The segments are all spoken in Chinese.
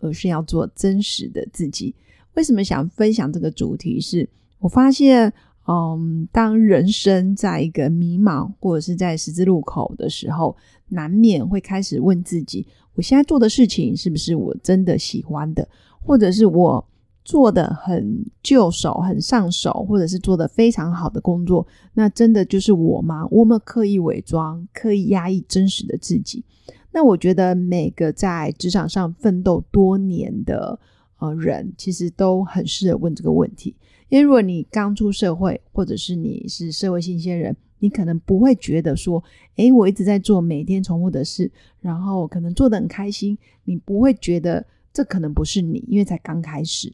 而是要做真实的自己。为什么想分享这个主题？是我发现，嗯，当人生在一个迷茫或者是在十字路口的时候，难免会开始问自己：我现在做的事情是不是我真的喜欢的？或者是我做的很就手、很上手，或者是做的非常好的工作，那真的就是我吗？我们刻意伪装、刻意压抑真实的自己。那我觉得每个在职场上奋斗多年的呃人，其实都很适合问这个问题。因为如果你刚出社会，或者是你是社会新鲜人，你可能不会觉得说，诶，我一直在做每天重复的事，然后可能做的很开心，你不会觉得这可能不是你，因为才刚开始。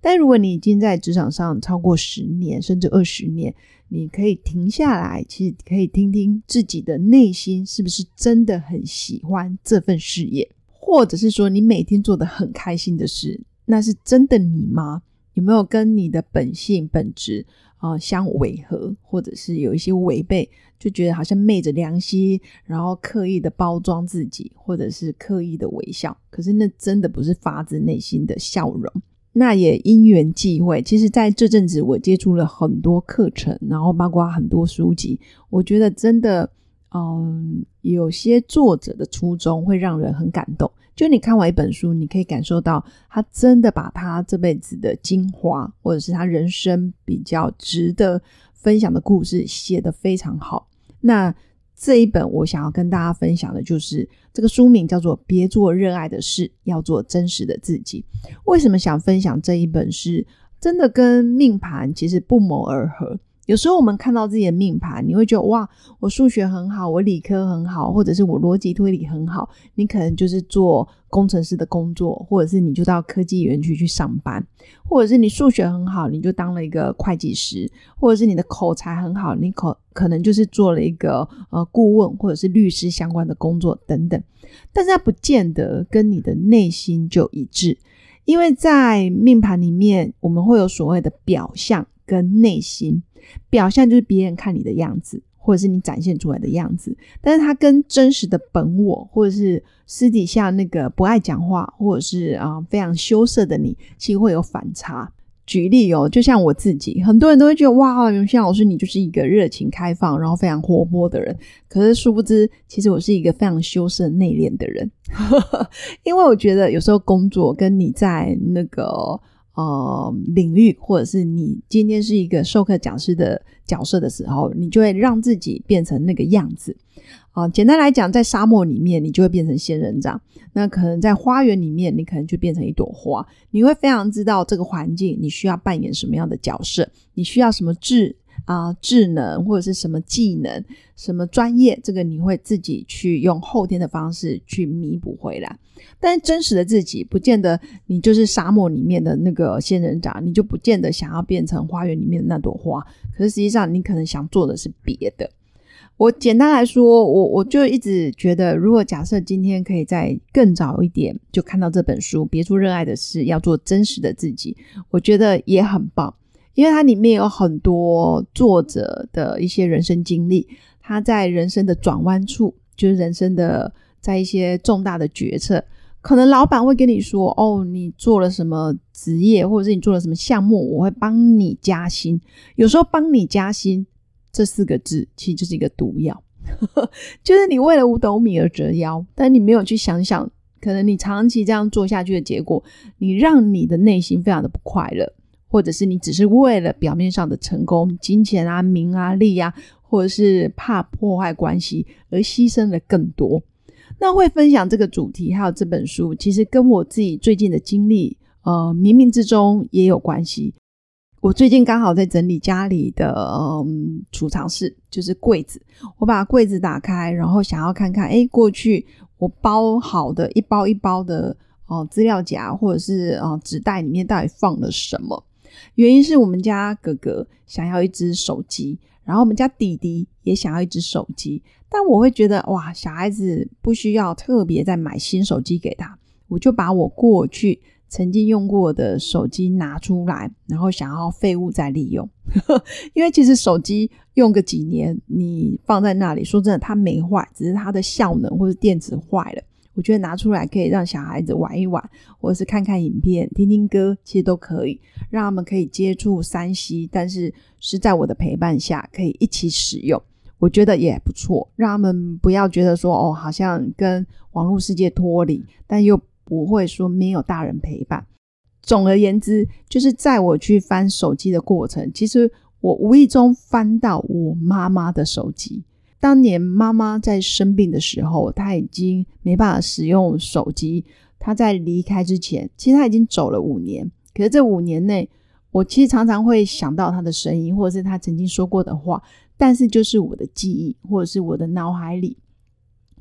但如果你已经在职场上超过十年甚至二十年，你可以停下来，其实可以听听自己的内心是不是真的很喜欢这份事业，或者是说你每天做的很开心的事，那是真的你吗？有没有跟你的本性本质啊相违和，或者是有一些违背，就觉得好像昧着良心，然后刻意的包装自己，或者是刻意的微笑，可是那真的不是发自内心的笑容。那也因缘际会，其实在这阵子我接触了很多课程，然后包括很多书籍，我觉得真的，嗯，有些作者的初衷会让人很感动。就你看完一本书，你可以感受到他真的把他这辈子的精华，或者是他人生比较值得分享的故事写得非常好。那这一本我想要跟大家分享的就是这个书名叫做《别做热爱的事，要做真实的自己》。为什么想分享这一本？是真的跟命盘其实不谋而合。有时候我们看到自己的命盘，你会觉得哇，我数学很好，我理科很好，或者是我逻辑推理很好。你可能就是做工程师的工作，或者是你就到科技园区去上班，或者是你数学很好，你就当了一个会计师，或者是你的口才很好，你可可能就是做了一个呃顾问或者是律师相关的工作等等。但是它不见得跟你的内心就一致，因为在命盘里面，我们会有所谓的表象跟内心。表象就是别人看你的样子，或者是你展现出来的样子，但是它跟真实的本我，或者是私底下那个不爱讲话，或者是啊非常羞涩的你，其实会有反差。举例哦，就像我自己，很多人都会觉得哇，永新老师你就是一个热情开放，然后非常活泼的人，可是殊不知，其实我是一个非常羞涩内敛的人，因为我觉得有时候工作跟你在那个。呃，领域或者是你今天是一个授课讲师的角色的时候，你就会让自己变成那个样子。啊，简单来讲，在沙漠里面，你就会变成仙人掌；那可能在花园里面，你可能就变成一朵花。你会非常知道这个环境，你需要扮演什么样的角色，你需要什么智。啊，智能或者是什么技能、什么专业，这个你会自己去用后天的方式去弥补回来。但真实的自己，不见得你就是沙漠里面的那个仙人掌，你就不见得想要变成花园里面的那朵花。可是实际上，你可能想做的是别的。我简单来说，我我就一直觉得，如果假设今天可以在更早一点就看到这本书，别做热爱的事，要做真实的自己，我觉得也很棒。因为它里面有很多作者的一些人生经历，他在人生的转弯处，就是人生的在一些重大的决策，可能老板会跟你说：“哦，你做了什么职业，或者是你做了什么项目，我会帮你加薪。”有时候“帮你加薪”这四个字其实就是一个毒药，就是你为了五斗米而折腰，但你没有去想想，可能你长期这样做下去的结果，你让你的内心非常的不快乐。或者是你只是为了表面上的成功、金钱啊、名啊、利啊，或者是怕破坏关系而牺牲了更多。那会分享这个主题，还有这本书，其实跟我自己最近的经历，呃，冥冥之中也有关系。我最近刚好在整理家里的嗯储藏室，就是柜子。我把柜子打开，然后想要看看，哎，过去我包好的一包一包的。哦资料夹或者是哦纸袋里面到底放了什么。原因是我们家哥哥想要一只手机，然后我们家弟弟也想要一只手机，但我会觉得哇，小孩子不需要特别再买新手机给他，我就把我过去曾经用过的手机拿出来，然后想要废物再利用，因为其实手机用个几年，你放在那里，说真的，它没坏，只是它的效能或者电池坏了。我觉得拿出来可以让小孩子玩一玩，或者是看看影片、听听歌，其实都可以让他们可以接触三 C，但是是在我的陪伴下可以一起使用，我觉得也不错。让他们不要觉得说哦，好像跟网络世界脱离，但又不会说没有大人陪伴。总而言之，就是在我去翻手机的过程，其实我无意中翻到我妈妈的手机。当年妈妈在生病的时候，她已经没办法使用手机。她在离开之前，其实她已经走了五年。可是这五年内，我其实常常会想到她的声音，或者是她曾经说过的话。但是就是我的记忆，或者是我的脑海里，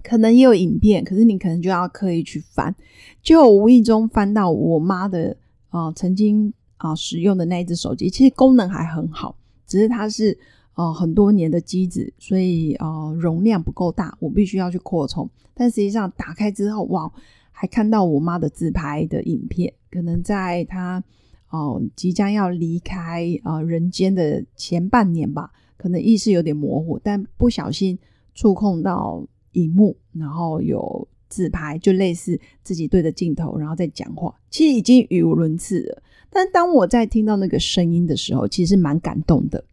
可能也有影片。可是你可能就要刻意去翻，就无意中翻到我妈的啊曾经啊使用的那一只手机。其实功能还很好，只是它是。哦，很多年的机子，所以呃容量不够大，我必须要去扩充。但实际上打开之后，哇，还看到我妈的自拍的影片。可能在她哦即将要离开啊人间的前半年吧，可能意识有点模糊，但不小心触控到荧幕，然后有自拍，就类似自己对着镜头，然后再讲话。其实已经语无伦次了。但当我在听到那个声音的时候，其实蛮感动的。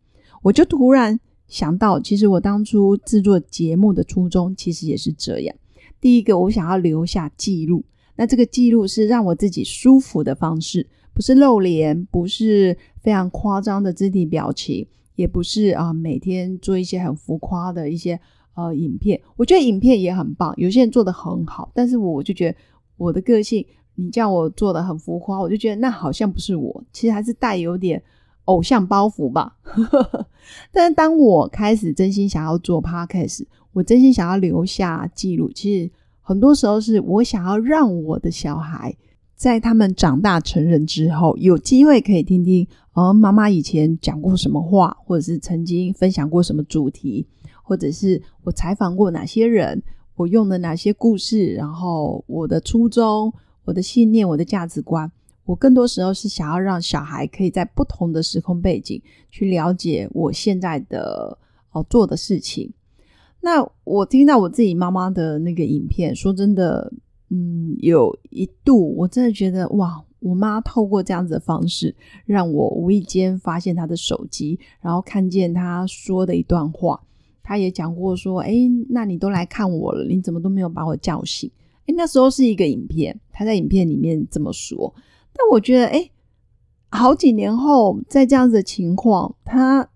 我就突然想到，其实我当初制作节目的初衷其实也是这样。第一个，我想要留下记录，那这个记录是让我自己舒服的方式，不是露脸，不是非常夸张的肢体表情，也不是啊每天做一些很浮夸的一些呃影片。我觉得影片也很棒，有些人做的很好，但是我就觉得我的个性，你叫我做的很浮夸，我就觉得那好像不是我，其实还是带有点。偶像包袱吧，但是当我开始真心想要做 podcast，我真心想要留下记录。其实很多时候是我想要让我的小孩在他们长大成人之后，有机会可以听听，呃，妈妈以前讲过什么话，或者是曾经分享过什么主题，或者是我采访过哪些人，我用的哪些故事，然后我的初衷、我的信念、我的价值观。我更多时候是想要让小孩可以在不同的时空背景去了解我现在的哦做的事情。那我听到我自己妈妈的那个影片，说真的，嗯，有一度我真的觉得哇，我妈透过这样子的方式，让我无意间发现她的手机，然后看见她说的一段话。她也讲过说，哎，那你都来看我了，你怎么都没有把我叫醒？哎，那时候是一个影片，她在影片里面这么说。但我觉得，哎，好几年后，在这样子的情况，他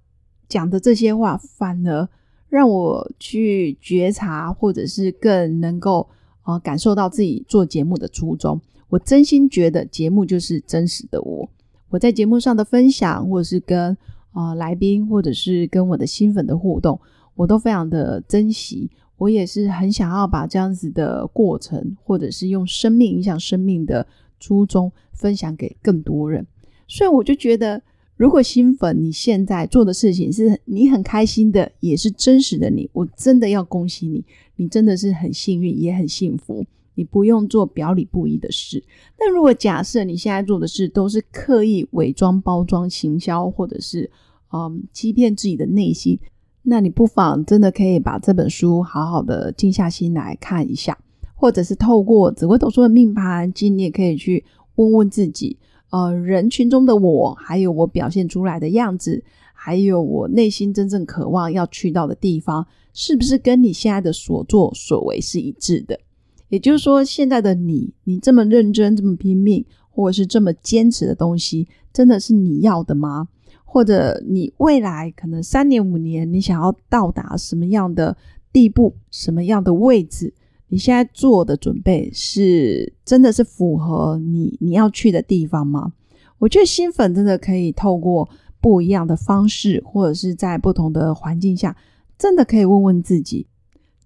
讲的这些话，反而让我去觉察，或者是更能够呃感受到自己做节目的初衷。我真心觉得，节目就是真实的我。我在节目上的分享，或者是跟啊来宾，或者是跟我的新粉的互动，我都非常的珍惜。我也是很想要把这样子的过程，或者是用生命影响生命的。初衷分享给更多人，所以我就觉得，如果新粉你现在做的事情是你很开心的，也是真实的你，我真的要恭喜你，你真的是很幸运，也很幸福，你不用做表里不一的事。但如果假设你现在做的事都是刻意伪装、包装、行销，或者是嗯欺骗自己的内心，那你不妨真的可以把这本书好好的静下心来看一下。或者是透过紫微斗数的命盘，其实你也可以去问问自己，呃，人群中的我，还有我表现出来的样子，还有我内心真正渴望要去到的地方，是不是跟你现在的所作所为是一致的？也就是说，现在的你，你这么认真、这么拼命，或者是这么坚持的东西，真的是你要的吗？或者你未来可能三年、五年，你想要到达什么样的地步、什么样的位置？你现在做的准备是真的是符合你你要去的地方吗？我觉得新粉真的可以透过不一样的方式，或者是在不同的环境下，真的可以问问自己：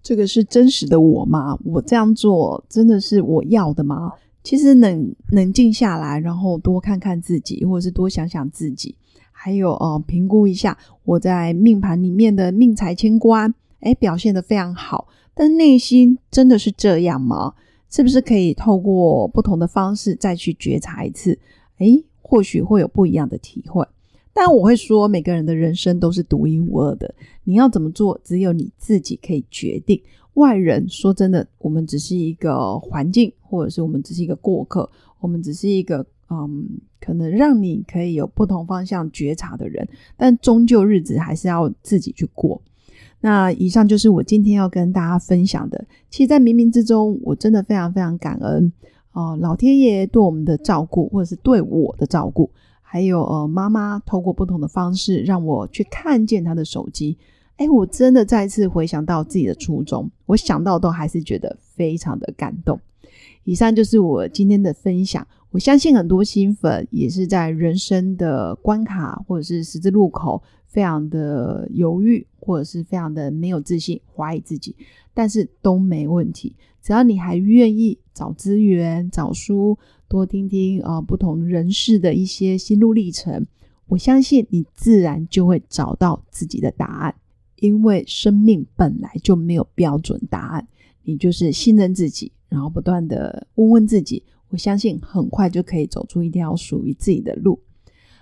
这个是真实的我吗？我这样做真的是我要的吗？其实冷冷静下来，然后多看看自己，或者是多想想自己，还有呃，评估一下我在命盘里面的命财迁官，哎，表现的非常好，但内心真的是这样吗？是不是可以透过不同的方式再去觉察一次？哎，或许会有不一样的体会。但我会说，每个人的人生都是独一无二的，你要怎么做，只有你自己可以决定。外人说真的，我们只是一个环境，或者是我们只是一个过客，我们只是一个嗯，可能让你可以有不同方向觉察的人，但终究日子还是要自己去过。那以上就是我今天要跟大家分享的。其实，在冥冥之中，我真的非常非常感恩哦，老天爷对我们的照顾，或者是对我的照顾，还有呃，妈妈透过不同的方式让我去看见她的手机。哎，我真的再次回想到自己的初衷，我想到都还是觉得非常的感动。以上就是我今天的分享。我相信很多新粉也是在人生的关卡或者是十字路口，非常的犹豫，或者是非常的没有自信，怀疑自己，但是都没问题。只要你还愿意找资源、找书，多听听啊不同人士的一些心路历程，我相信你自然就会找到自己的答案。因为生命本来就没有标准答案，你就是信任自己，然后不断的问问自己，我相信很快就可以走出一条属于自己的路。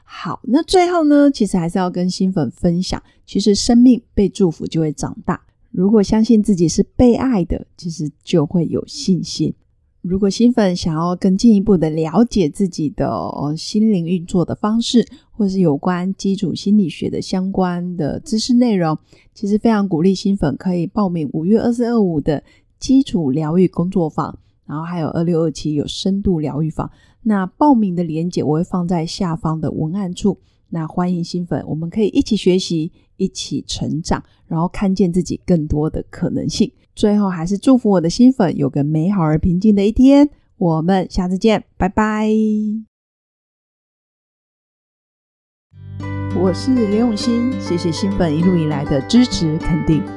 好，那最后呢，其实还是要跟新粉分享，其实生命被祝福就会长大。如果相信自己是被爱的，其实就会有信心。如果新粉想要更进一步的了解自己的心灵运作的方式，或是有关基础心理学的相关的知识内容，其实非常鼓励新粉可以报名五月二四二五的基础疗愈工作坊，然后还有二六二七有深度疗愈坊。那报名的链接我会放在下方的文案处。那欢迎新粉，我们可以一起学习，一起成长，然后看见自己更多的可能性。最后，还是祝福我的新粉有个美好而平静的一天。我们下次见，拜拜。我是刘永新，谢谢新粉一路以来的支持肯定。